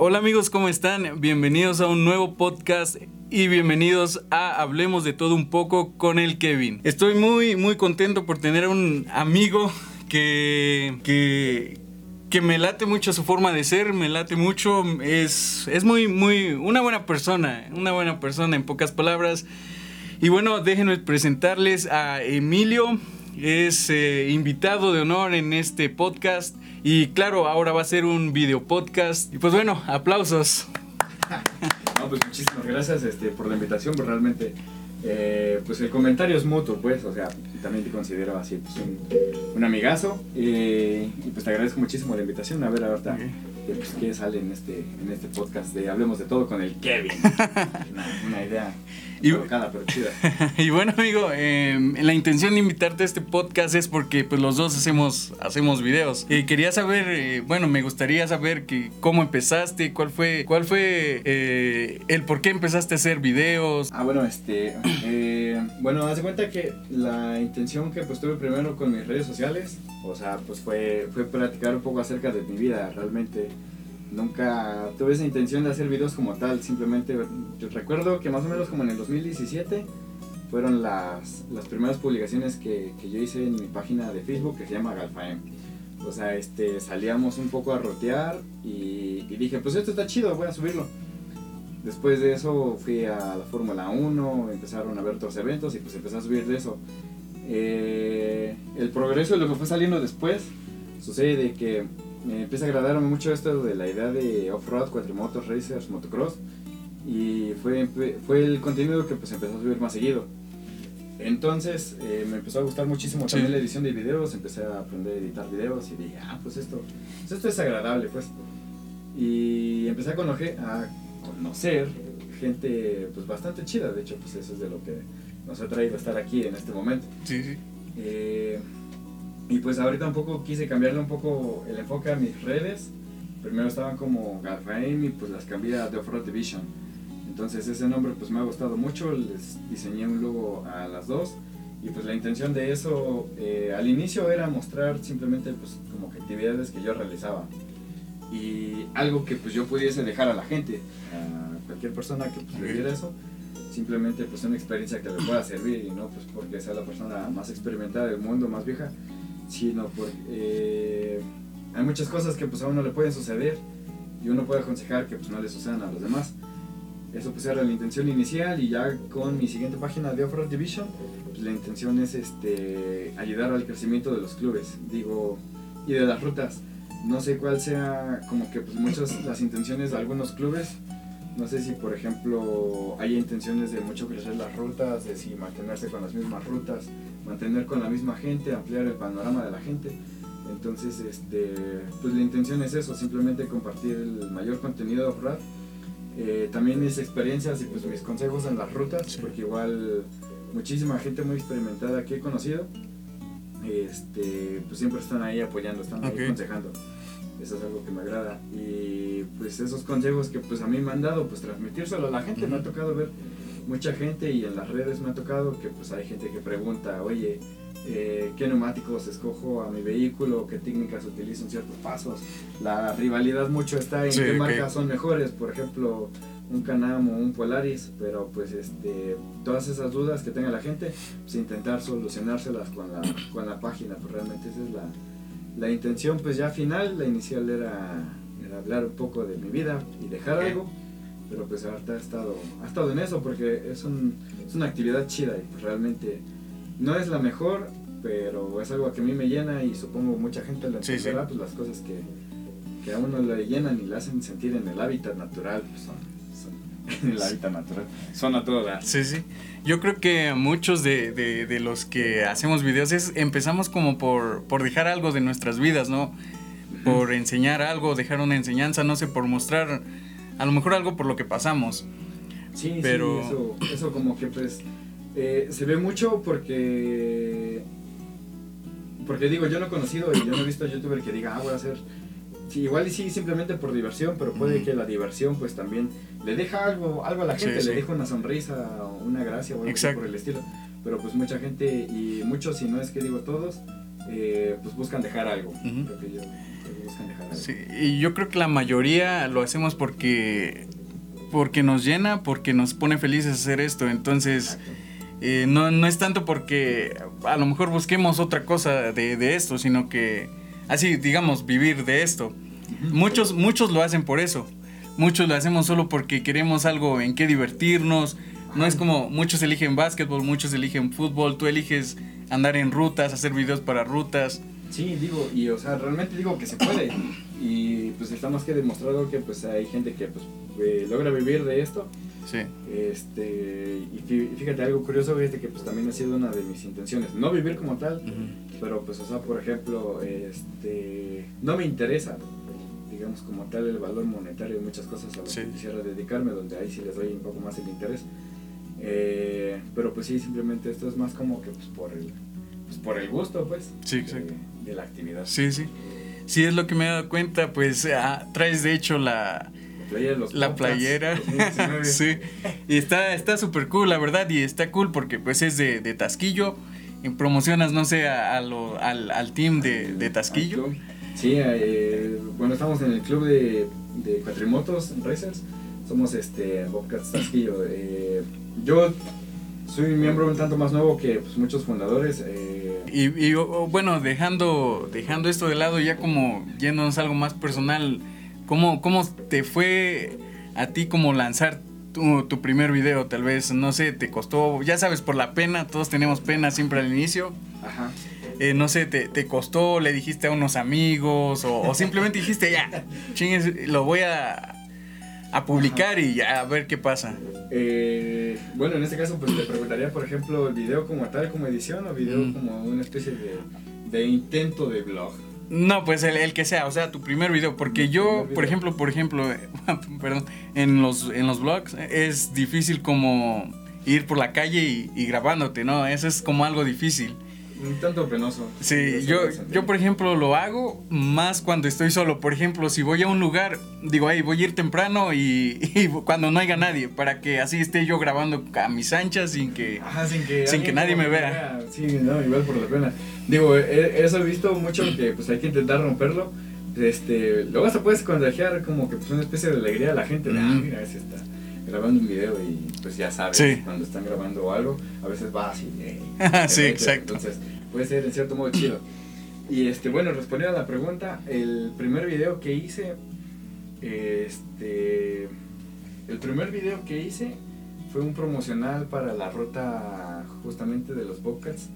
Hola amigos, ¿cómo están? Bienvenidos a un nuevo podcast y bienvenidos a Hablemos de todo un poco con el Kevin. Estoy muy muy contento por tener un amigo que que que me late mucho su forma de ser, me late mucho, es es muy muy una buena persona, una buena persona en pocas palabras. Y bueno, déjenme presentarles a Emilio, es eh, invitado de honor en este podcast. Y claro, ahora va a ser un video podcast. Y pues bueno, aplausos. no, pues muchísimas gracias este, por la invitación, pues realmente eh, pues el comentario es mutuo, pues, o sea, también te considero así, pues un, un amigazo. Eh, y pues te agradezco muchísimo la invitación. A ver, ahorita, pues, qué sale en este, en este podcast de Hablemos de Todo con el Kevin. una idea y, y bueno, amigo, em, la intención de invitarte a este podcast es porque pues los dos hacemos, hacemos videos. Y quería saber, eh, bueno, me gustaría saber que, cómo empezaste, cuál fue, cuál fue eh, el por qué empezaste a hacer videos. Ah, bueno, este, bueno, haz de cuenta que la intención que pues tuve primero con mis redes sociales, o sea, pues fue, fue platicar un poco acerca de mi vida, realmente nunca tuve esa intención de hacer videos como tal, simplemente yo recuerdo que más o menos como en el 2017 fueron las, las primeras publicaciones que, que, yo hice en mi página de Facebook que se llama Galfaem. O sea, este, salíamos un poco a rotear y, dije, pues esto está chido, voy a subirlo. Después de eso fui a la Fórmula 1, empezaron a ver otros eventos y pues empecé a subir de eso. Eh, el progreso de lo que fue saliendo después sucede que me empieza a agradar mucho esto de la idea de off-road, cuatrimotos, racers, motocross. Y fue, fue el contenido que pues empezó a subir más seguido. Entonces eh, me empezó a gustar muchísimo también la edición de videos, empecé a aprender a editar videos y dije, ah, pues esto, pues esto es agradable, pues. Y empecé a conocer, a conocer gente pues bastante chida, de hecho, pues eso es de lo que nos ha traído a estar aquí en este momento. Sí, sí. Eh, y pues ahorita un poco quise cambiarle un poco el enfoque a mis redes. Primero estaban como Garfaim y pues las cambié a The Off-Road Division. Entonces ese nombre pues me ha gustado mucho, les diseñé un logo a las dos. Y pues la intención de eso eh, al inicio era mostrar simplemente pues como que actividades que yo realizaba. Y algo que pues yo pudiese dejar a la gente, a cualquier persona que pues, eso simplemente pues una experiencia que le pueda servir y no pues porque sea la persona más experimentada del mundo, más vieja, sino porque eh, hay muchas cosas que pues a uno le pueden suceder y uno puede aconsejar que pues no le sucedan a los demás. Eso pues era la intención inicial y ya con mi siguiente página de Off-Road Division, pues la intención es este, ayudar al crecimiento de los clubes, digo, y de las rutas. No sé cuál sea como que pues muchas las intenciones de algunos clubes. No sé si por ejemplo hay intenciones de mucho crecer las rutas, de si mantenerse con las mismas rutas, mantener con la misma gente, ampliar el panorama de la gente. Entonces, este, pues la intención es eso, simplemente compartir el mayor contenido de off-road. Eh, también mis experiencias y pues mis consejos en las rutas, porque igual muchísima gente muy experimentada que he conocido, este, pues siempre están ahí apoyando, están ahí aconsejando. Eso es algo que me agrada. Y pues esos consejos que pues a mí me han dado, pues transmitírselo a la gente. Me ha tocado ver mucha gente y en las redes me ha tocado que pues hay gente que pregunta, oye, eh, ¿qué neumáticos escojo a mi vehículo? ¿Qué técnicas utilizo en ciertos pasos? La rivalidad mucho está en qué marcas son mejores, por ejemplo, un Canam o un Polaris, pero pues este, todas esas dudas que tenga la gente, pues intentar solucionárselas con la, con la página, pues realmente esa es la, la intención pues ya final, la inicial era, era hablar un poco de mi vida y dejar algo pero pues ahorita ha estado, ha estado en eso porque es, un, es una actividad chida y pues realmente no es la mejor, pero es algo que a mí me llena y supongo mucha gente lo entenderá, pues las cosas que, que, a uno le llenan y le hacen sentir en el hábitat natural, pues son, en el hábitat natural, son a todo Sí, sí. Yo creo que muchos de, de, de, los que hacemos videos es, empezamos como por, por dejar algo de nuestras vidas, ¿no? Por enseñar algo, dejar una enseñanza, no sé, por mostrar a lo mejor algo por lo que pasamos. Sí, pero... sí, eso, eso como que pues eh, se ve mucho porque... Porque digo, yo no he conocido y yo no he visto a youtuber que diga, ah, voy a hacer... Sí, igual y sí, simplemente por diversión, pero puede que la diversión pues también le deja algo, algo a la gente, le deja una sonrisa, una gracia o algo por el estilo. Pero pues mucha gente y muchos, si no es que digo todos, eh, pues buscan dejar algo. Creo que yo, buscan dejar algo. Sí, y yo creo que la mayoría lo hacemos porque, porque nos llena, porque nos pone felices hacer esto. Entonces, eh, no, no, es tanto porque a lo mejor busquemos otra cosa de, de esto, sino que, así, digamos, vivir de esto. Muchos, muchos lo hacen por eso. Muchos lo hacemos solo porque queremos algo en qué divertirnos. No es como muchos eligen básquetbol, muchos eligen fútbol, tú eliges andar en rutas, hacer videos para rutas. Sí, digo, y o sea, realmente digo que se puede. Y pues está más que demostrado que pues hay gente que pues eh, logra vivir de esto. Sí. Este, y fíjate, algo curioso este que pues también ha sido una de mis intenciones. No vivir como tal, pero pues o sea, por ejemplo, este, no me interesa digamos como tal el valor monetario de muchas cosas a las que quisiera dedicarme, donde ahí sí les doy un poco más el interés. Eh, pero pues sí, simplemente esto es más como que pues por el, pues, por el gusto, pues, sí, de, la actividad. Sí, sí. Sí, es lo que me he dado cuenta, pues ah, traes de hecho la, la playera, sí, y está está súper cool, la verdad, y está cool porque pues es de, de Tasquillo, y promocionas, no sé, a, lo, al, al, team de, de Tasquillo. Sí, eh, bueno, estamos en el club de, de cuatrimotos racers. Somos este Bobcats Tasquillo. Eh, yo soy miembro un tanto más nuevo que pues, muchos fundadores. Eh. Y, bueno, dejando, dejando esto de lado, ya como yéndonos algo más personal, ¿cómo, cómo te fue a ti como lanzar tu, tu, primer video? Tal vez, no sé, te costó, ya sabes, por la pena, todos tenemos pena siempre al inicio. Ajá. Eh, no sé, te, te, costó, le dijiste a unos amigos o, simplemente dijiste, ya, chingues, lo voy a, a publicar y ya, a ver qué pasa? Eh, bueno, en este caso, pues te preguntaría, por ejemplo, el video como tal, como edición o video como una especie de, de, intento de blog. No, pues el, el, que sea, o sea, tu primer video, porque yo, por ejemplo, por ejemplo, perdón, en los, en los blogs es difícil como ir por la calle y, y grabándote, ¿no? Eso es como algo difícil. Un tanto penoso. Sí, yo, yo por ejemplo lo hago más cuando estoy solo. Por ejemplo, si voy a un lugar, digo, ahí voy a ir temprano y, cuando no haya nadie, para que así esté yo grabando a mis anchas sin que, sin que, sin que nadie me vea. Sí, no, igual por la pena. Digo, eso he visto mucho que pues hay que intentar romperlo. Este, luego hasta puedes contagiar como que pues, una especie de alegría a la gente. De, ah, mira, ese está grabando un video y pues ya sabes, cuando están grabando algo, a veces va así. sí, exacto. Entonces puede ser en cierto modo chido. Y este, bueno, respondiendo a la pregunta, el primer video que hice, este, el primer video que hice fue un promocional para la ruta justamente de los Bobcats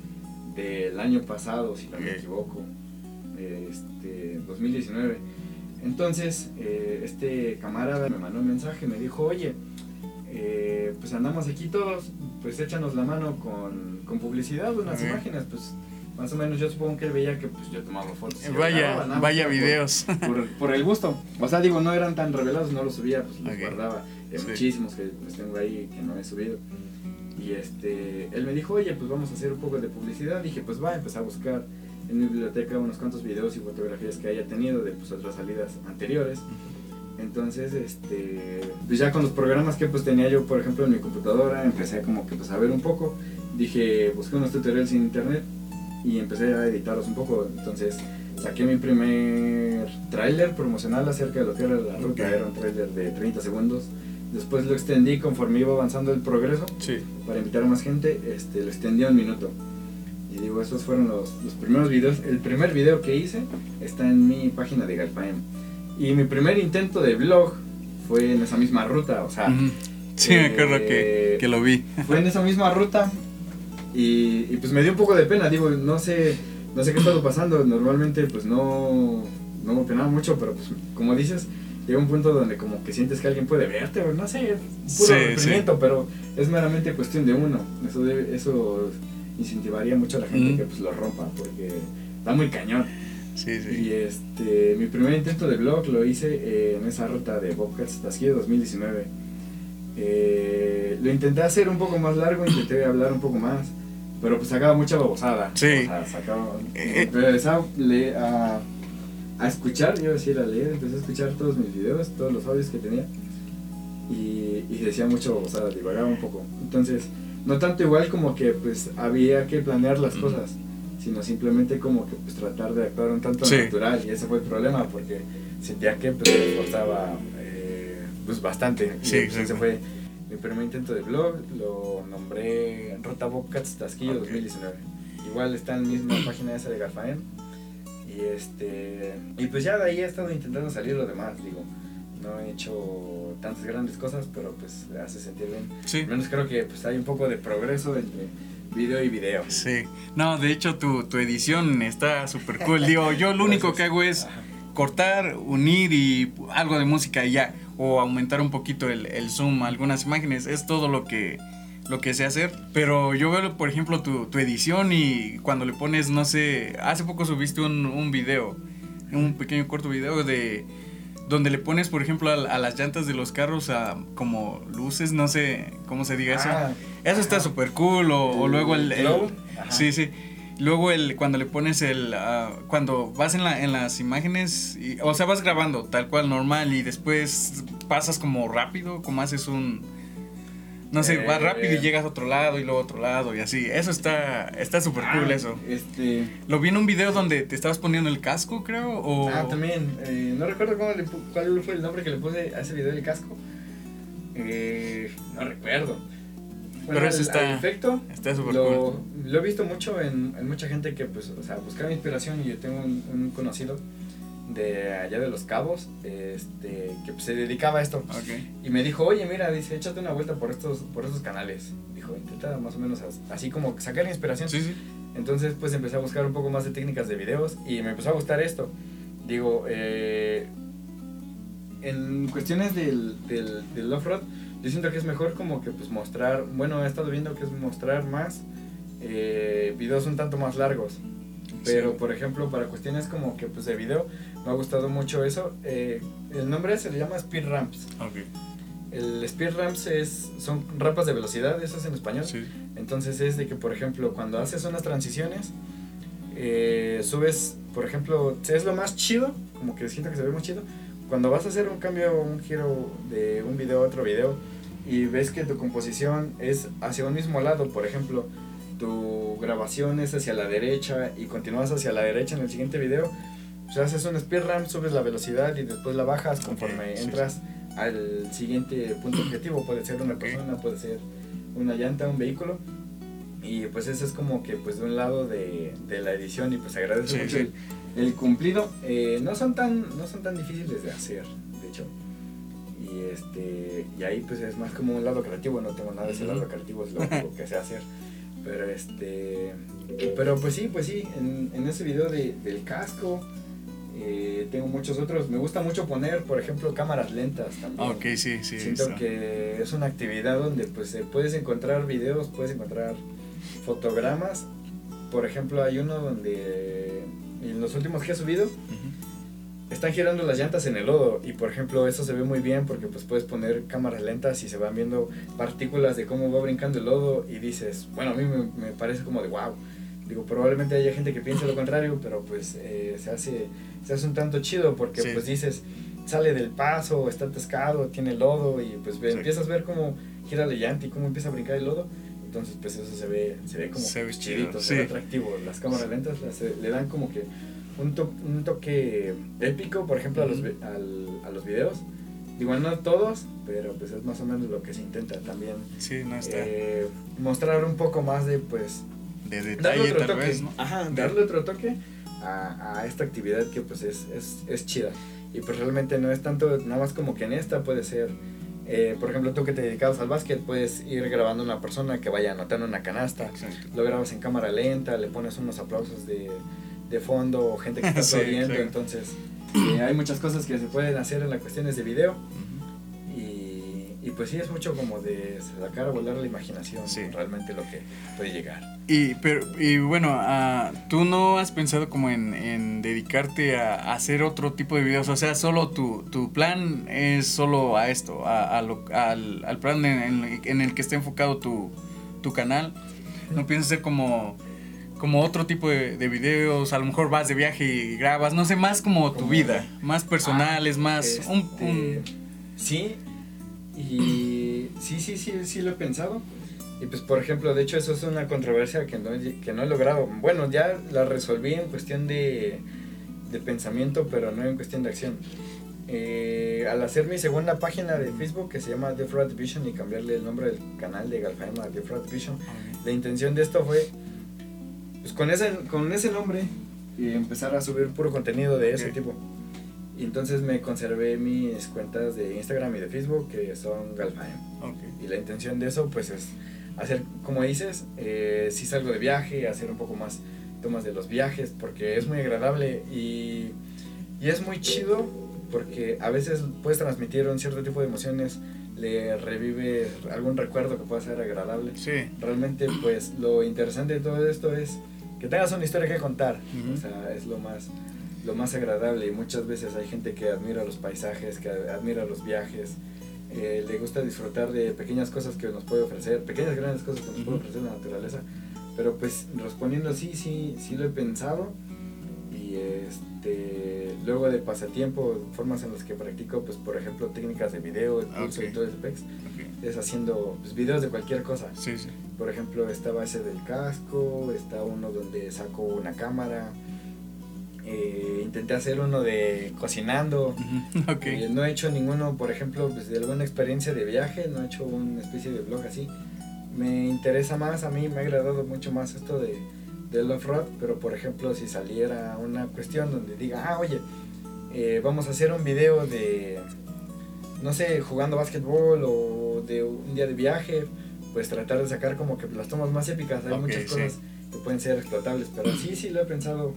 del año pasado, si no me equivoco, este, 2019. Entonces, eh, este camarada me mandó un mensaje, me dijo, oye, eh, pues andamos aquí todos, pues échanos la mano con, con publicidad, unas imágenes, pues más o menos yo supongo que él veía que pues yo tomaba fotos. Vaya, vaya videos. Por, el gusto. O sea, digo, no eran tan revelados, no los subía, pues los guardaba. Hay muchísimos que pues, tengo ahí que no he subido. Y este, él me dijo, oye, pues vamos a hacer un poco de publicidad. Dije, pues va, empecé a buscar en mi biblioteca unos cuantos videos y fotografías que haya tenido de pues, otras salidas anteriores. Entonces, este, pues ya con los programas que pues tenía yo, por ejemplo, en mi computadora, empecé como que pues a ver un poco. Dije, busqué unos tutoriales en internet y empecé a editarlos un poco. Entonces, saqué mi primer tráiler promocional acerca de lo que era la ruta. Era un tráiler de 30 segundos. Después lo extendí conforme iba avanzando el progreso. Para invitar a más gente, este, lo extendí a un minuto. Y digo, esos fueron los, los primeros videos. El primer video que hice está en mi página de Galpaem. Y mi primer intento de vlog fue en esa misma ruta, o sea... Sí, me acuerdo que, que, lo vi. Fue en esa misma ruta y, y, pues me dio un poco de pena, digo, no sé, no sé qué estaba pasando, normalmente pues no, no me penaba mucho, pero pues como dices, llega un punto donde como que sientes que alguien puede verte, o no sé, puro sí, pero es meramente cuestión de uno, eso, eso incentivaría mucho a la gente que pues lo rompa, porque está muy cañón. Sí, sí. Y este, mi primer intento de blog lo hice eh, en esa ruta de Bobcats Tasquillo 2019. Eh, lo intenté hacer un poco más largo, intenté hablar un poco más, pero pues sacaba mucha babosada. Sí. O sea, sacaba, eh, empecé a, a, escuchar, yo decía a leer, empecé a escuchar todos mis videos, todos los audios que tenía y, y decía mucha babosada, divagaba un poco. Entonces, no tanto igual como que pues había que planear las cosas sino simplemente como que pues tratar de actuar un tanto natural y ese fue el problema porque sentía que pues me esforzaba eh, pues bastante. Sí, y, pues, ese fue mi primer intento de blog, lo nombré Rotabocats Tasquillo 2019. Igual está en la misma página esa de Garfaen. Y este y pues ya de ahí he estado intentando salir lo demás, digo. No he hecho tantas grandes cosas, pero pues hace sentir bien. Sí. Al menos creo que pues hay un poco de progreso entre video y video. Sí. No, de hecho tu, tu edición está súper cool. Digo, yo lo único que hago es cortar, unir y algo de música y ya. O aumentar un poquito el, el zoom, algunas imágenes. Es todo lo que, lo que sé hacer. Pero yo veo, por ejemplo, tu, tu edición y cuando le pones, no sé, hace poco subiste un, un video, un pequeño corto video de donde le pones, por ejemplo, a, las llantas de los carros a, como luces, no sé cómo se diga eso. Ah, eso está súper cool. O, luego el... sí, sí. Luego el, cuando le pones el, ah, cuando vas en, la, en las imágenes, o sea, vas grabando tal cual normal y después pasas como rápido, como haces un, no sé, vas rápido y eh. llegas a otro lado y luego a otro lado y así. Eso está está súper cool ah, eso. Este... Lo vi en un video donde te estabas poniendo el casco, creo, o... Ah, también. Eh, no recuerdo cómo le, cuál fue el nombre que le puse a ese video del casco. Eh, no recuerdo. Pero eso está. Efecto, está súper lo, lo he visto mucho en, en, mucha gente que, pues, o sea, buscaba inspiración y yo tengo un, conocido de allá de los cabos este que pues, se dedicaba a esto. Y me dijo oye mira dice échate una vuelta por estos por estos canales dijo intenta más o menos así como sacar inspiración. Sí, sí. entonces pues empecé a buscar un poco más de técnicas de videos y me empezó a gustar esto. Digo eh, en cuestiones del, del, del off-road yo siento que es mejor como que pues mostrar, bueno, he estado viendo que es mostrar más eh, videos un tanto más largos. Pero por ejemplo, para cuestiones como que pues de video, me ha gustado mucho eso. Eh, el nombre se le llama Speed Ramps. Okay. El Speed Ramps es, son rampas de velocidad, eso es en español. Sí. Entonces es de que, por ejemplo, cuando haces unas transiciones, eh, subes, por ejemplo, es lo más chido, como que siento que se ve muy chido, cuando vas a hacer un cambio, un giro de un video a otro video y ves que tu composición es hacia un mismo lado, por ejemplo, tu grabación es hacia la derecha y continúas hacia la derecha en el siguiente video, pues haces un speed ramp, subes la velocidad y después la bajas conforme entras al siguiente punto objetivo, puede ser una persona, puede ser una llanta, un vehículo. Y pues ese es como que pues de un lado de, de la edición y pues agradezco mucho el, el cumplido. Eh, no son tan no son tan difíciles de hacer de hecho. Y este y ahí pues es más como un lado creativo no tengo nada de ese lado creativo es lo único que sé hacer pero este pero pues sí pues sí en, en ese video de, del casco eh, tengo muchos otros. Me gusta mucho poner por ejemplo cámaras lentas también. Ok sí sí siento que es una actividad donde pues puedes encontrar videos puedes encontrar fotogramas. Por ejemplo hay uno donde en los últimos que he subido, están girando las llantas en el lodo. Y por ejemplo, eso se ve muy bien porque pues puedes poner cámaras lentas y se van viendo partículas de cómo va brincando el lodo. Y dices, bueno, a mí me, parece como de wow. Digo, probablemente haya gente que piense lo contrario, pero pues eh, se, hace, se hace un tanto chido porque pues dices, sale del paso, está atascado, tiene lodo y pues empiezas a ver cómo gira la llanta y cómo empieza a brincar el lodo. Entonces, pues eso se ve, se ve como se ve chidito, se ve atractivo. Las cámaras lentas le dan como que un, un toque épico, por ejemplo, a, los, al, a los videos. Igual no todos, pero pues es más o menos lo que se intenta también. Sí, no está. Eh, mostrar un poco más de, pues... De detalle tal vez, ¿no? Ajá, darle otro toque a, a, esta actividad que pues es, es, es chida. Y pues realmente no es tanto, nada más como que en esta puede ser eh, por ejemplo, tú que te dedicas al básquet, puedes ir grabando una persona que vaya anotando una canasta. Lo grabas en cámara lenta, le pones unos aplausos de, de fondo, gente que está aplaudiendo. Entonces, eh, hay muchas cosas que se pueden hacer en las cuestiones de video. Y, pues sí, es mucho como de sacar a volar la imaginación, realmente lo que puede llegar. Y, pero, y bueno, uh, ¿tú no has pensado como en, en dedicarte a, hacer otro tipo de videos? O sea, solo tu, tu plan es solo a esto, a, a lo, al, al, plan en, en, el que está enfocado tu, tu canal. ¿No piensas hacer como, como otro tipo de, de, videos? A lo mejor vas de viaje y grabas, no sé, más como tu vida, más personales, ah, más... un, este, Sí, y sí, sí, sí, sí lo he pensado. Y pues, por ejemplo, de hecho, eso es una controversia que no, que no he logrado. Bueno, ya la resolví en cuestión de, de pensamiento, pero no en cuestión de acción. Eh, al hacer mi segunda página de Facebook que se llama The Fraud Division y cambiarle el nombre del canal de Galfaem a The Fraud Division, la intención de esto fue, pues con ese, con ese nombre, y empezar a subir puro contenido de ese tipo. Y entonces me conservé mis cuentas de Instagram y de Facebook que son Galfaem. Y la intención de eso pues es hacer, como dices, eh, si salgo de viaje, hacer un poco más tomas de los viajes, porque es muy agradable y, y es muy chido porque a veces puedes transmitir un cierto tipo de emociones, le revive algún recuerdo que pueda ser agradable. Sí. Realmente pues lo interesante de todo esto es que tengas una historia que contar, o sea, es lo más lo más agradable. Y muchas veces hay gente que admira los paisajes, que admira los viajes, eh, le gusta disfrutar de pequeñas cosas que nos puede ofrecer, pequeñas grandes cosas que nos puede ofrecer la naturaleza, pero pues respondiendo así, sí, sí lo he pensado y este, luego de pasatiempo, formas en las que practico, pues por ejemplo técnicas de video, curso y todo ese pex, es haciendo pues, videos de cualquier cosa. Sí, sí. Por ejemplo, estaba ese del casco, está uno donde saco una cámara, eh, intenté hacer uno de cocinando. Okay. Eh, no he hecho ninguno, por ejemplo, pues, de alguna experiencia de viaje, no he hecho una especie de blog así. Me interesa más, a mí me ha agradado mucho más esto de, del off-road, pero por ejemplo, si saliera una cuestión donde diga, ah, oye, eh, vamos a hacer un video de, no sé, jugando básquetbol o de un día de viaje, pues tratar de sacar como que las tomas más épicas. Hay muchas cosas que pueden ser explotables, pero sí, sí lo he pensado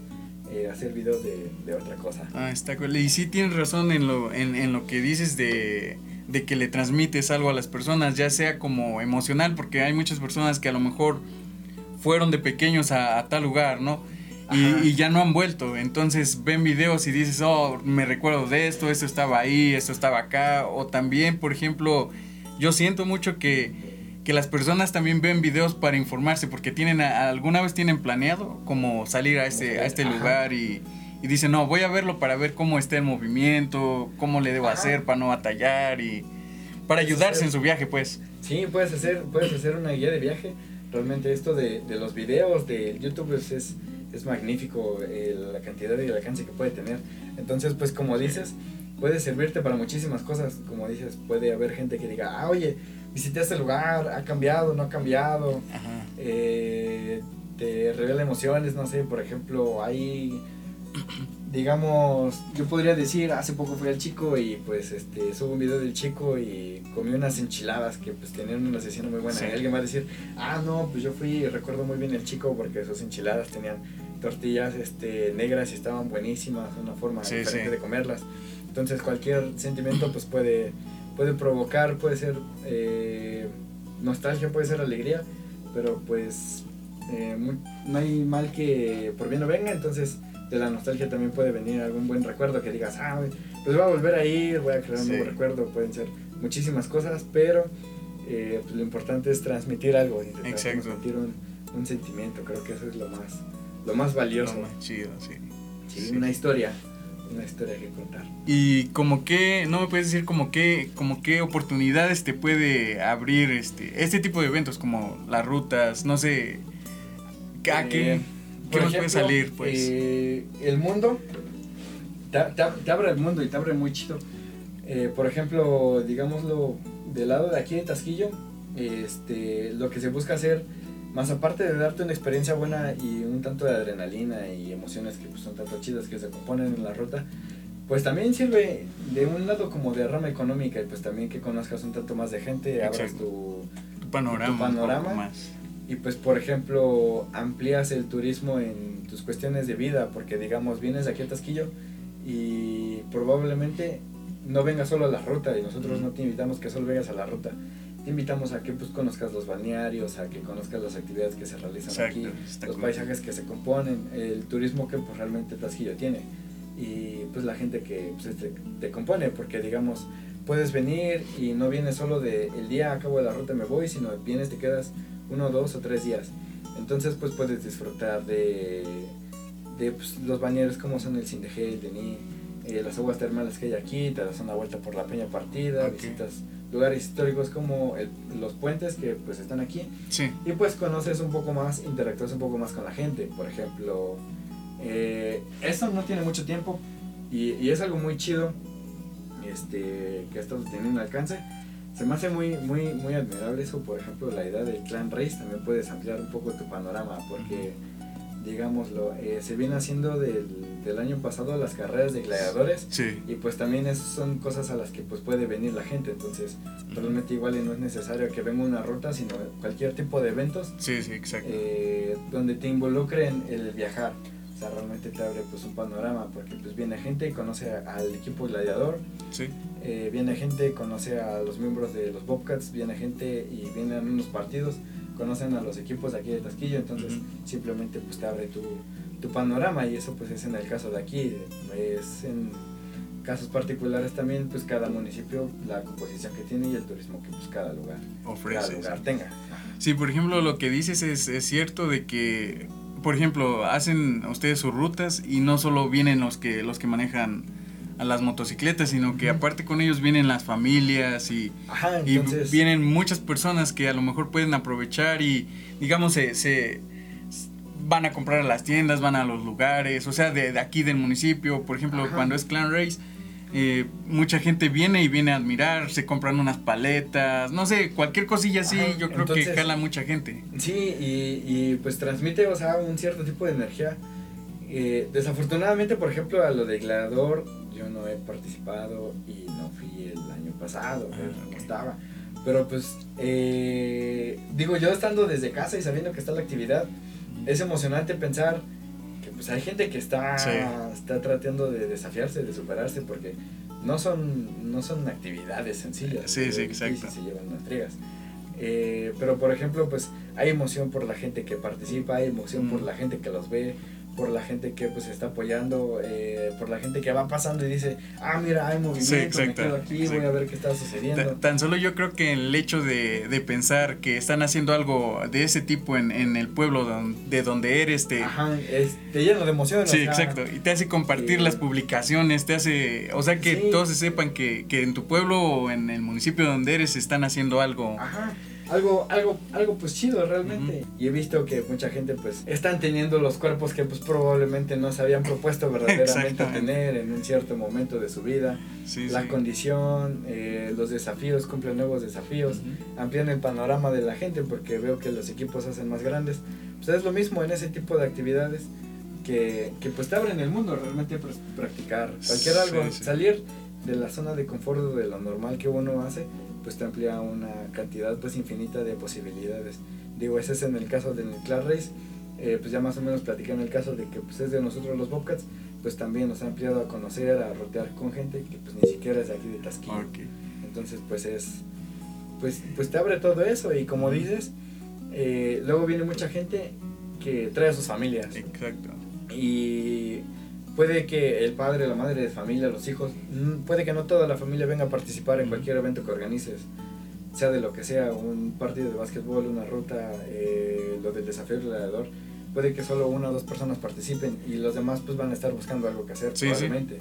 eh, hacer videos de, de, otra cosa. Ah, está cool. Y sí tienes razón en lo, en, en lo que dices de, de, que le transmites algo a las personas, ya sea como emocional, porque hay muchas personas que a lo mejor fueron de pequeños a, tal lugar, ¿no? Y, y, ya no han vuelto. Entonces ven videos y dices, oh, me recuerdo de esto, esto estaba ahí, esto estaba acá. O también, por ejemplo, yo siento mucho que que las personas también ven videos para informarse, porque tienen alguna vez tienen planeado como salir a este, a este lugar y, y, dicen, no, voy a verlo para ver cómo está el movimiento, cómo le debo hacer para no batallar y para ayudarse en su viaje, pues. Sí, puedes hacer, puedes hacer una guía de viaje. Realmente esto de, de los videos de YouTube es, es, es magnífico la cantidad y el alcance que puede tener. Entonces, pues como dices, puede servirte para muchísimas cosas. Como dices, puede haber gente que diga, ah, oye, visité este lugar, ha cambiado, no ha cambiado, eh, te revela emociones, no sé, por ejemplo, hay, digamos, yo podría decir, hace poco fui al chico y pues este, subo un video del chico y comí unas enchiladas que pues tenían una sesión muy buena y alguien va a decir, ah, no, pues yo fui y recuerdo muy bien el chico porque sus enchiladas tenían tortillas este, negras y estaban buenísimas, una forma diferente de comerlas. Entonces cualquier sentimiento pues puede puede provocar, puede ser eh, nostalgia, puede ser alegría, pero pues eh, no hay mal que por bien no venga, entonces de la nostalgia también puede venir algún buen recuerdo que digas, ah, pues voy a volver a ir, voy a crear un nuevo recuerdo, pueden ser muchísimas cosas, pero eh, pues lo importante es transmitir algo, transmitir un, un, sentimiento, creo que eso es lo más, lo más valioso. Lo más chido, sí. sí. Una historia una historia que contar. Y como que, no me puedes decir como que, como qué oportunidades te puede abrir este, este tipo de eventos, como las rutas, no sé, ¿a qué, ¿qué nos puede salir? Pues? Eh, el mundo, te, te, abre el mundo y te abre muy chido. Eh, por ejemplo, digámoslo, del lado de aquí de Tasquillo, este, lo que se busca hacer más aparte de darte una experiencia buena y un tanto de adrenalina y emociones que pues, son tanto chidas que se componen en la ruta, pues también sirve de un lado como de rama económica y pues también que conozcas un tanto más de gente, abras tu, panorama. panorama y pues por ejemplo amplías el turismo en tus cuestiones de vida, porque digamos vienes aquí a Tasquillo y probablemente no vengas solo a la ruta y nosotros no te invitamos que solo vengas a la ruta. Te invitamos a que pues, conozcas los balnearios, a que conozcas las actividades que se realizan aquí, los paisajes que se componen, el turismo que pues, realmente Tasquillo tiene. Y pues la gente que pues, te, te, compone, porque digamos, puedes venir y no vienes solo de el día acabo de la ruta me voy, sino vienes, te quedas uno, dos o tres días. Entonces pues puedes disfrutar de, de pues, los balnearios como son el Sindejé, el Denis, eh, las aguas termales que hay aquí, te das una vuelta por la Peña Partida, visitas lugares históricos como los puentes que pues están aquí. Sí. Y pues conoces un poco más, interactúas un poco más con la gente. Por ejemplo, eh, eso no tiene mucho tiempo y, y, es algo muy chido este, que ha estado teniendo alcance. Se me hace muy, muy, muy admirable eso, por ejemplo, la idea del clan race, también puedes ampliar un poco tu panorama, porque, digámoslo, eh, se viene haciendo del, del, año pasado las carreras de gladiadores, sí. y pues también esas son cosas a las que pues puede venir la gente, entonces realmente igual no es necesario que venga una ruta, sino cualquier tipo de eventos, sí, sí, exacto. Eh, donde te involucren el viajar. O sea, realmente te abre pues un panorama porque pues viene gente y conoce al equipo gladiador. Sí. Eh, viene gente, conoce a los miembros de los Bobcats, viene gente y vienen unos partidos, conocen a los equipos de aquí de Tasquillo, entonces uh -huh. simplemente pues te abre tu, tu, panorama y eso pues es en el caso de aquí, es en casos particulares también pues cada municipio la composición que tiene y el turismo que pues cada lugar, Ofrece, cada lugar sí. tenga. Sí, por ejemplo lo que dices es, es cierto de que por ejemplo, hacen ustedes sus rutas y no solo vienen los que los que manejan a las motocicletas, sino que aparte con ellos vienen las familias y, Ajá, y entonces, vienen muchas personas que a lo mejor pueden aprovechar y digamos se, se van a comprar a las tiendas, van a los lugares, o sea, de, de aquí del municipio, por ejemplo, Ajá. cuando es Clan Race, eh, mucha gente viene y viene a admirar, se compran unas paletas, no sé, cualquier cosilla así, Ajá, yo creo entonces- que jala mucha gente. Sí, y, y, pues transmite, o sea, un cierto tipo de energía. Eh, desafortunadamente, por ejemplo, a lo de Gladiador, yo no he participado y no fui el año pasado, Ah, pero no estaba. Pero pues, eh, digo, yo estando desde casa y sabiendo que está la actividad, es emocionante pensar que pues hay gente que está, Sí. está tratando de desafiarse, de superarse, porque no son, no son actividades sencillas. Sí, sí, exacto. Se llevan unas triegas. Eh, pero por ejemplo, pues hay emoción por la gente que participa, hay emoción por Mm. la gente que los ve, por la gente que pues está apoyando, eh, por la gente que va pasando y dice, ah, mira, hay movimiento, Sí, me exacto, quedo aquí, voy a ver qué está sucediendo. Ta- Tan solo yo creo que el hecho de, de pensar que están haciendo algo de ese tipo en, en el pueblo don- de donde eres, te, Ajá, es, te llena de emoción. o sí, sea, exacto, y te hace compartir eh, las publicaciones, te hace, o sea que Sí. todos se sepan que, que en tu pueblo o en el municipio donde eres están haciendo algo. Ajá. Algo, algo, algo pues chido realmente. Y he visto que mucha gente pues están teniendo los cuerpos que pues probablemente no se habían propuesto verdaderamente tener en un cierto momento de su vida. Sí, la sí. condición, eh, los desafíos, cumplen nuevos desafíos, Ujú. amplían el panorama de la gente porque veo que los equipos hacen más grandes. Pues es lo mismo en ese tipo de actividades que, que pues te abren el mundo realmente pues, practicar cualquier algo, sí. salir de la zona de confort de lo normal que uno hace, pues te amplía una cantidad pues infinita de posibilidades. Digo, ese es en el caso del Class Race, eh, pues ya más o menos platicé en el caso de que pues es de nosotros los Bobcats, pues también nos ha ampliado a conocer, a rotear con gente que pues ni siquiera es de aquí de. Ok. Entonces, pues es. Pues, pues te abre todo eso. Y como dices, eh, luego viene mucha gente que trae a sus familias. Exacto. Y puede que el padre, la madre de familia, los hijos, mm, puede que no toda la familia venga a participar en cualquier evento que organices. Sea de lo que sea, un partido de básquetbol, una ruta, eh, lo del desafío gladiador. Puede que solo una o dos personas participen y los demás pues van a estar buscando algo que hacer Sí, sí. probablemente.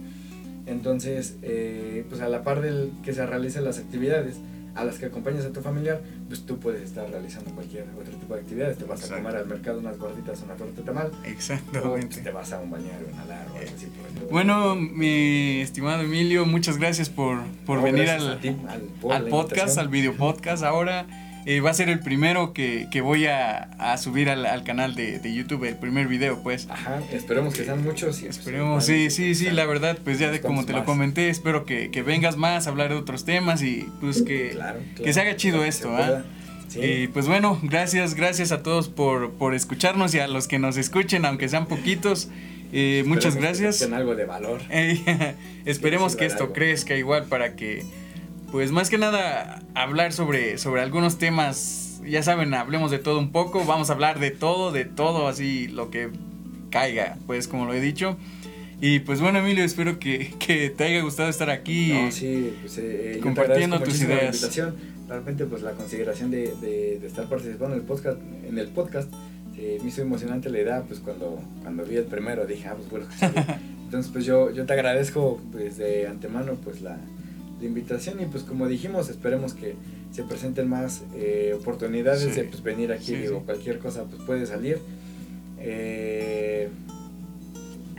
Entonces, eh, pues a la par del que se realicen las actividades a las que acompañas a tu familiar, pues tú puedes estar realizando cualquier otro tipo de actividades. Te vas a comer al mercado unas gorditas, una torta tamal, o pues, Exactamente. te vas a un balneario, a nadar o algo así. Bueno, mi estimado Emilio, muchas gracias por, por No, venir al, a ti, al, por al la podcast, al video podcast. Ahora eh, va a ser el primero que, que voy a, a subir al, al canal de, de YouTube, el primer video, pues. Ajá, esperemos que sean muchos. Y, pues, Esperemos, sí, sí, sí, la verdad, pues ya de como te lo comenté, espero que, que vengas más a hablar de otros temas y pues que, Claro, que se haga chido claro que esto, ¿ah? Sí. Y pues bueno, gracias, gracias a todos por, por escucharnos y a los que nos escuchen, aunque sean poquitos, eh, muchas que gracias. tengan algo de valor. Esperemos que esto algo. crezca igual para que, pues más que nada, hablar sobre, sobre algunos temas. Ya saben, hablemos de todo un poco. Vamos a hablar de todo, de todo, así lo que caiga, pues como lo he dicho. Y pues bueno, Emilio, espero que, que te haya gustado estar aquí. No, sí, pues, eh, te compartiendo tus la ideas. invitación. Realmente, pues la consideración de, de, de estar participando en el podcast, en el podcast eh, me hizo emocionante la idea, pues cuando, cuando vi el primero dije, ah, pues bueno, entonces pues yo, yo te agradezco pues de antemano pues la, la invitación y pues como dijimos, esperemos que se presenten más eh, oportunidades Sí. de pues, venir aquí, Sí, digo, sí. cualquier cosa pues puede salir. Eh,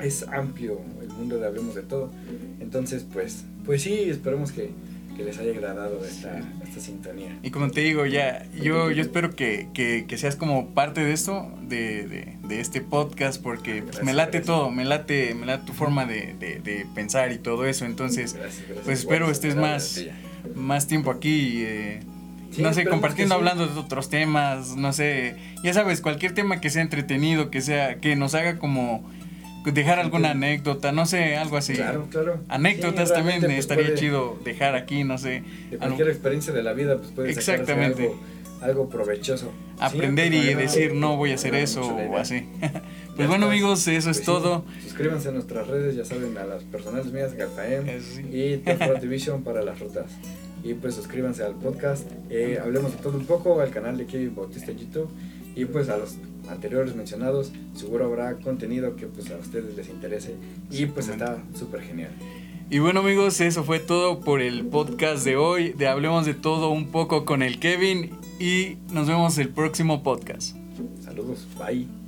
es amplio el mundo de Hablemos de Todo. Entonces, pues, pues sí, esperemos que, que les haya agradado esta, esta sintonía. Y como te digo, ya, yo, yo espero que, que- que seas como parte de esto, de, de- de este podcast, porque pues, me Gracias, late gracias. todo, me late, me late tu forma de, de- de pensar y todo eso. Entonces, Gracias, pues espero estés más, más tiempo aquí, eh, Sí, no sé, compartiendo, sí. hablando de otros temas, no sé, ya sabes, cualquier tema que sea entretenido, que sea, que nos haga como dejar alguna anécdota, no sé, algo así. Claro, claro. Anécdotas Sí, también pues, estaría chido dejar aquí, no sé. De algo- cualquier experiencia de la vida, pues puede sacarse Exactamente. algo, algo provechoso. aprender Sí, y me decir no voy a hacer eso o así. Pues bueno amigos, eso Pues es sí, todo. Suscríbanse a nuestras redes, ya saben, a las personales mías, Galfaem Eso sí. y Road Division para las rutas. Y pues suscríbanse al podcast, eh, hablemos de todo un poco, al canal de Kevin Bautista en YouTube y pues a los anteriores mencionados, seguro habrá contenido que pues a ustedes les interese y pues está súper genial. Y bueno amigos, eso fue todo por el podcast de hoy, de Hablemos de todo un poco con el Kevin y nos vemos el próximo podcast. Saludos, bye.